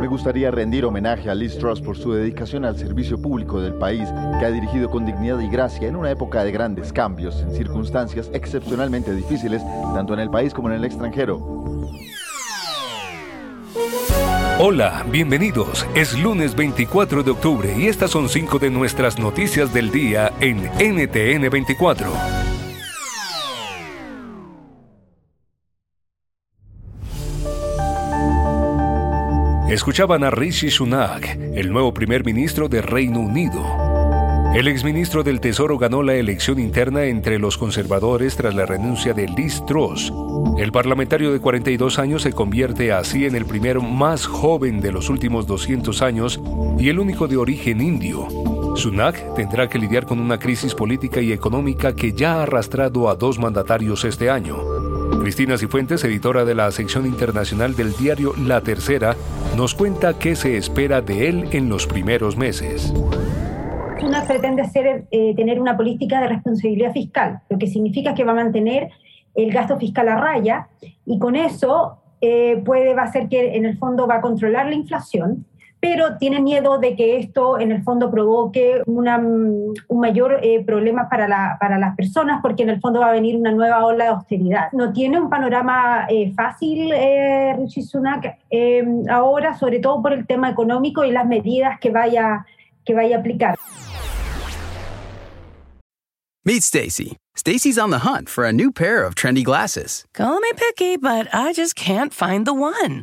Me gustaría rendir homenaje a Liz Truss por su dedicación al servicio público del país, que ha dirigido con dignidad y gracia en una época de grandes cambios, en circunstancias excepcionalmente difíciles, tanto en el país como en el extranjero. Hola, bienvenidos. Es lunes 24 de octubre y estas son cinco de nuestras noticias del día en NTN 24. Escuchaban a Rishi Sunak, el nuevo primer ministro de Reino Unido. El exministro del Tesoro ganó la elección interna entre los conservadores tras la renuncia de Liz Truss. El parlamentario de 42 años se convierte así en el primero más joven de los últimos 200 años y el único de origen indio. Sunak tendrá que lidiar con una crisis política y económica que ya ha arrastrado a dos mandatarios este año. Cristina Cifuentes, editora de la sección internacional del diario La Tercera, nos cuenta qué se espera de él en los primeros meses. Una pretende eh, tener una política de responsabilidad fiscal, lo que significa que va a mantener el gasto fiscal a raya y con eso eh, puede va a ser que en el fondo va a controlar la inflación, pero tiene miedo de que esto en el fondo provoque una, un mayor eh, problema para, la, para las personas, porque en el fondo va a venir una nueva ola de austeridad. No tiene un panorama eh, fácil, eh, Richie Sunak, eh, ahora, sobre todo por el tema económico y las medidas que vaya, que vaya a aplicar. Meet Stacy. Stacy's on the hunt for a new pair of trendy glasses. Call me picky, but I just can't find the one.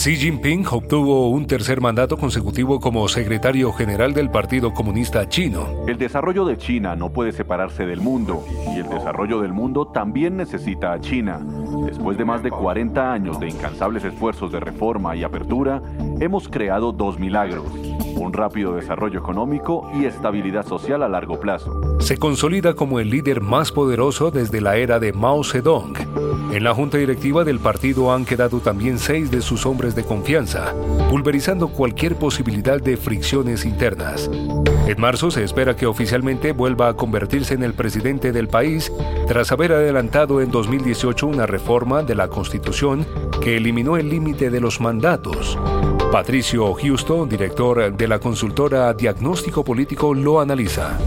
Xi Jinping obtuvo un tercer mandato consecutivo como secretario general del Partido Comunista Chino. El desarrollo de China no puede separarse del mundo y el desarrollo del mundo también necesita a China. Después de más de 40 años de incansables esfuerzos de reforma y apertura, hemos creado dos milagros, un rápido desarrollo económico y estabilidad social a largo plazo. Se consolida como el líder más poderoso desde la era de Mao Zedong. En la junta directiva del partido han quedado también seis de sus hombres de confianza, pulverizando cualquier posibilidad de fricciones internas. En marzo se espera que oficialmente vuelva a convertirse en el presidente del país tras haber adelantado en 2018 una reforma de la Constitución que eliminó el límite de los mandatos. Patricio Houston, director de la consultora Diagnóstico Político, lo analiza.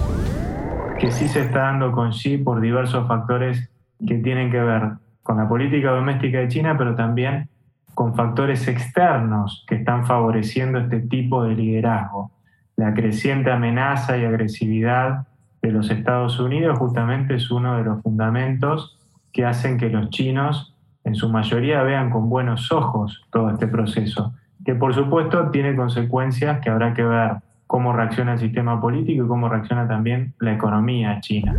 Que sí se está dando con Xi por diversos factores que tienen que ver con la política doméstica de China, pero también con factores externos que están favoreciendo este tipo de liderazgo. La creciente amenaza y agresividad de los Estados Unidos justamente es uno de los fundamentos que hacen que los chinos en su mayoría vean con buenos ojos todo este proceso, que por supuesto tiene consecuencias que habrá que ver cómo reacciona el sistema político y cómo reacciona también la economía china.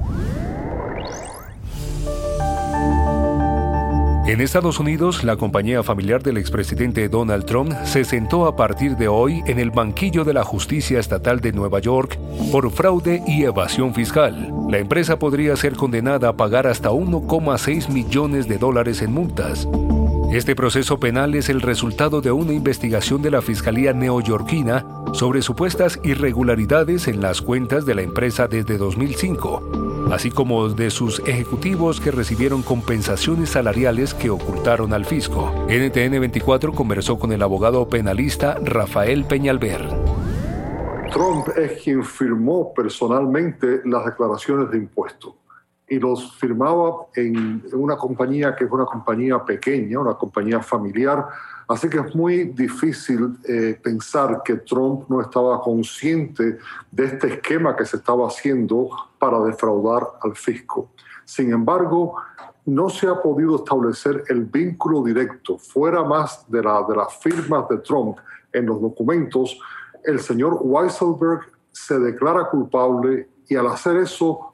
En Estados Unidos, la compañía familiar del expresidente Donald Trump se sentó a partir de hoy en el banquillo de la Justicia Estatal de Nueva York por fraude y evasión fiscal. La empresa podría ser condenada a pagar hasta 1,6 millones de dólares en multas. Este proceso penal es el resultado de una investigación de la Fiscalía neoyorquina sobre supuestas irregularidades en las cuentas de la empresa desde 2005, así como de sus ejecutivos que recibieron compensaciones salariales que ocultaron al fisco. NTN 24 conversó con el abogado penalista Rafael Peñalver. Trump es quien firmó personalmente las declaraciones de impuestos y los firmaba en una compañía que es una compañía pequeña, una compañía familiar. Así que es muy difícil eh, pensar que Trump no estaba consciente de este esquema que se estaba haciendo para defraudar al fisco. Sin embargo, no se ha podido establecer el vínculo directo, fuera más de, la, de las firmas de Trump en los documentos. El señor Weisselberg se declara culpable y al hacer eso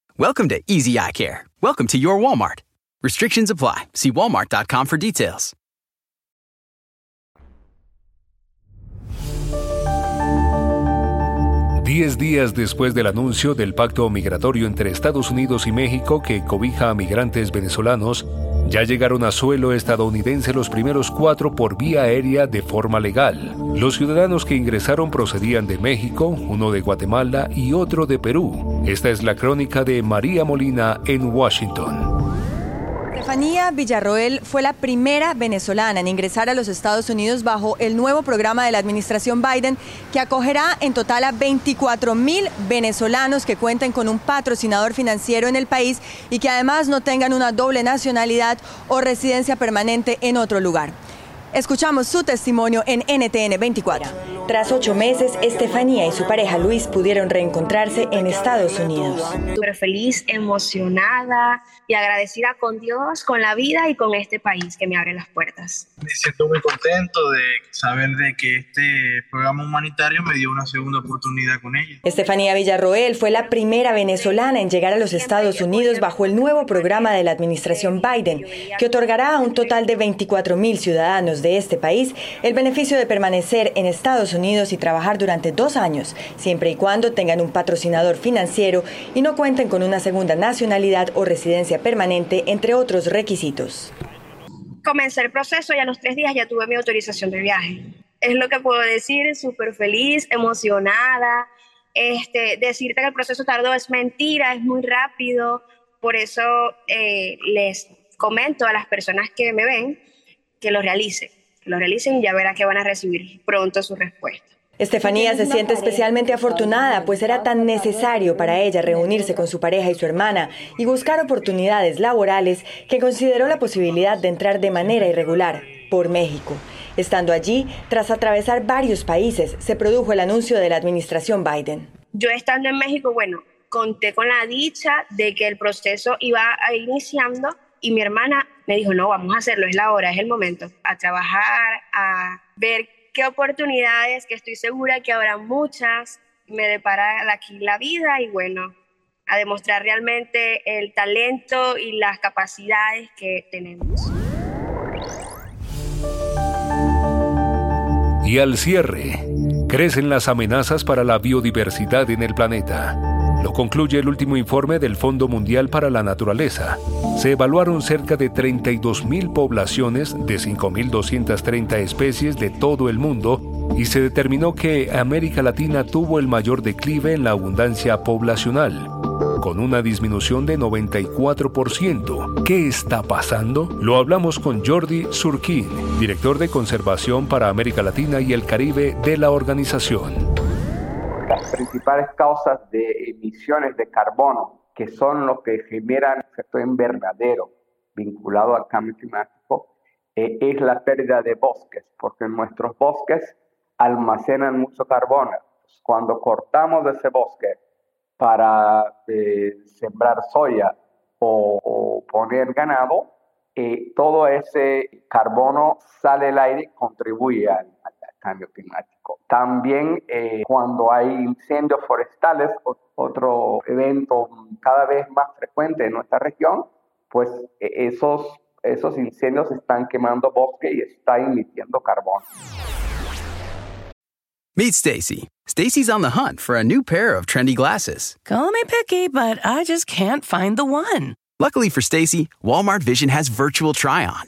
Welcome to Easy Eye Care. Welcome to your Walmart. Restrictions apply. See walmart.com for details. Diez días después del anuncio del pacto migratorio entre Estados Unidos y México que cobija a migrantes venezolanos, ya llegaron a suelo estadounidense los primeros cuatro por vía aérea de forma legal. Los ciudadanos que ingresaron procedían de México, uno de Guatemala y otro de Perú. Esta es la crónica de María Molina en Washington. Estefanía Villarroel fue la primera venezolana en ingresar a los Estados Unidos bajo el nuevo programa de la administración Biden que acogerá en total a 24 mil venezolanos que cuenten con un patrocinador financiero en el país y que además no tengan una doble nacionalidad o residencia permanente en otro lugar. Escuchamos su testimonio en NTN 24. Tras ocho meses, Estefanía y su pareja Luis pudieron reencontrarse en Estados Unidos. Súper feliz, emocionada y agradecida con Dios, con la vida y con este país que me abre las puertas. Me siento muy contento de saber de que este programa humanitario me dio una segunda oportunidad con ella. Estefanía Villarroel fue la primera venezolana en llegar a los Estados Unidos bajo el nuevo programa de la administración Biden, que otorgará a un total de 24 mil ciudadanos de este país el beneficio de permanecer en Estados Unidos y trabajar durante dos años, siempre y cuando tengan un patrocinador financiero y no cuenten con una segunda nacionalidad o residencia permanente, entre otros requisitos. Comencé el proceso y a los tres días ya tuve mi autorización de viaje. Es lo que puedo decir, súper feliz, emocionada. Este, decirte que el proceso tardó es mentira, es muy rápido. Por eso eh, les comento a las personas que me ven que lo realicen, que lo realicen y ya verá que van a recibir pronto su respuesta. Estefanía se siente especialmente afortunada, pues era tan necesario para ella reunirse con su pareja y su hermana y buscar oportunidades laborales que consideró la posibilidad de entrar de manera irregular por México. Estando allí, tras atravesar varios países, se produjo el anuncio de la administración Biden. Yo estando en México, bueno, conté con la dicha de que el proceso iba iniciando y mi hermana me dijo, no, vamos a hacerlo, es la hora, es el momento, a trabajar, a ver qué oportunidades, que estoy segura que habrá muchas, me depara aquí la vida y bueno, a demostrar realmente el talento y las capacidades que tenemos. Y al cierre, crecen las amenazas para la biodiversidad en el planeta. Lo concluye el último informe del Fondo Mundial para la Naturaleza. Se evaluaron cerca de 32.000 poblaciones de 5.230 especies de todo el mundo y se determinó que América Latina tuvo el mayor declive en la abundancia poblacional, con una disminución de 94%. ¿Qué está pasando? Lo hablamos con Jordi Surquín, director de Conservación para América Latina y el Caribe de la organización las principales causas de emisiones de carbono, que son lo que generan efecto invernadero vinculado al cambio climático, eh, es la pérdida de bosques, porque nuestros bosques almacenan mucho carbono. Cuando cortamos ese bosque para eh, sembrar soya o, poner ganado, eh, todo ese carbono sale al aire y contribuye al cambio climático. También eh, cuando hay incendios forestales, otro evento cada vez más frecuente en nuestra región, pues e, esos, esos incendios están quemando bosque y está emitiendo carbón. Meet Stacy. Stacy's on the hunt for a new pair of trendy glasses. Call me picky, but I just can't find the one. Luckily for Stacy, Walmart Vision has virtual try on.